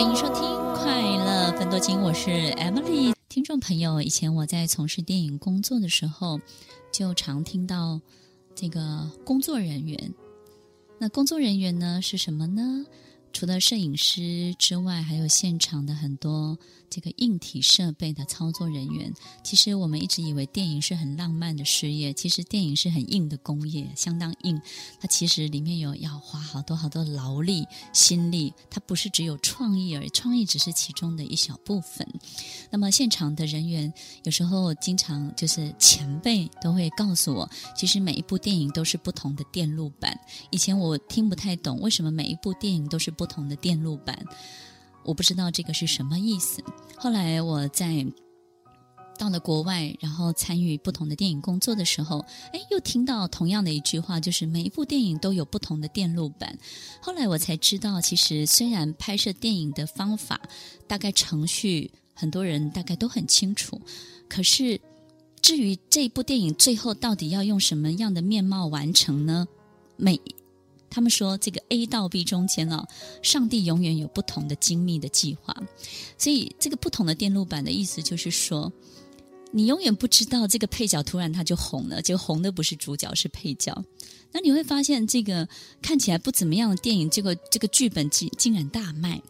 欢迎收听《快乐分多金》，我是 Emily。听众朋友，以前我在从事电影工作的时候，就常听到这个工作人员。那工作人员呢，是什么呢？除了摄影师之外，还有现场的很多这个硬体设备的操作人员。其实我们一直以为电影是很浪漫的事业，其实电影是很硬的工业，相当硬。它其实里面有要花好多好多劳力、心力，它不是只有创意而已，创意只是其中的一小部分。那么现场的人员有时候经常就是前辈都会告诉我，其实每一部电影都是不同的电路板。以前我听不太懂，为什么每一部电影都是不同的电路板，我不知道这个是什么意思。后来我在到了国外，然后参与不同的电影工作的时候，哎，又听到同样的一句话，就是每一部电影都有不同的电路板。后来我才知道，其实虽然拍摄电影的方法大概程序很多人大概都很清楚，可是至于这部电影最后到底要用什么样的面貌完成呢？每他们说，这个 A 到 B 中间啊，上帝永远有不同的精密的计划。所以，这个不同的电路板的意思就是说，你永远不知道这个配角突然他就红了，结果红的不是主角，是配角。那你会发现，这个看起来不怎么样的电影，结果这个剧本竟竟然大卖。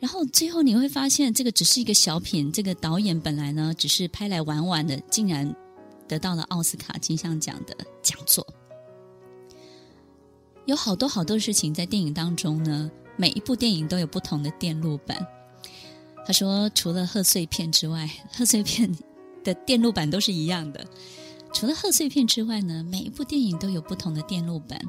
然后最后你会发现，这个只是一个小品，这个导演本来呢只是拍来玩玩的，竟然得到了奥斯卡金像奖的讲座。有好多好多事情在电影当中呢，每一部电影都有不同的电路板。他说，除了贺岁片之外，贺岁片的电路板都是一样的。除了贺岁片之外呢，每一部电影都有不同的电路板。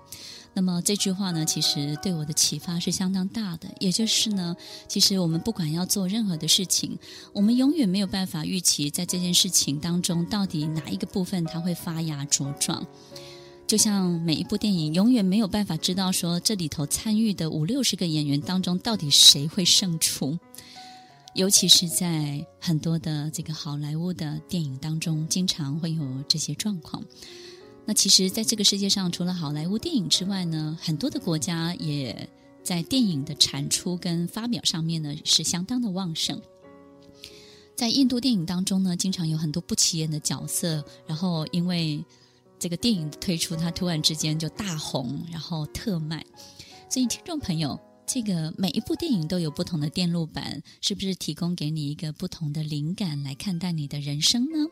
那么这句话呢，其实对我的启发是相当大的。也就是呢，其实我们不管要做任何的事情，我们永远没有办法预期在这件事情当中到底哪一个部分它会发芽茁壮。就像每一部电影，永远没有办法知道说这里头参与的五六十个演员当中，到底谁会胜出。尤其是在很多的这个好莱坞的电影当中，经常会有这些状况。那其实，在这个世界上，除了好莱坞电影之外呢，很多的国家也在电影的产出跟发表上面呢，是相当的旺盛。在印度电影当中呢，经常有很多不起眼的角色，然后因为这个电影的推出，它突然之间就大红，然后特卖。所以，听众朋友，这个每一部电影都有不同的电路板，是不是提供给你一个不同的灵感来看待你的人生呢？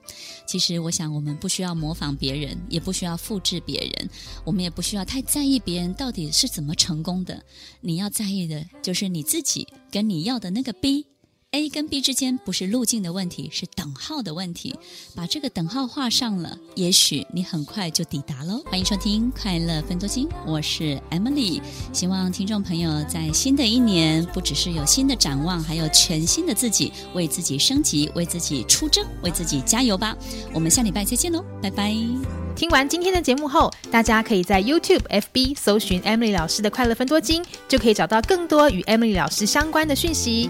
其实，我想我们不需要模仿别人，也不需要复制别人，我们也不需要太在意别人到底是怎么成功的。你要在意的就是你自己跟你要的那个 B。A 跟 B 之间不是路径的问题，是等号的问题。把这个等号画上了，也许你很快就抵达喽。欢迎收听《快乐分多金》，我是 Emily。希望听众朋友在新的一年，不只是有新的展望，还有全新的自己，为自己升级，为自己出征，为自己加油吧。我们下礼拜再见喽，拜拜。听完今天的节目后，大家可以在 YouTube、FB 搜寻 Emily 老师的《快乐分多金》，就可以找到更多与 Emily 老师相关的讯息。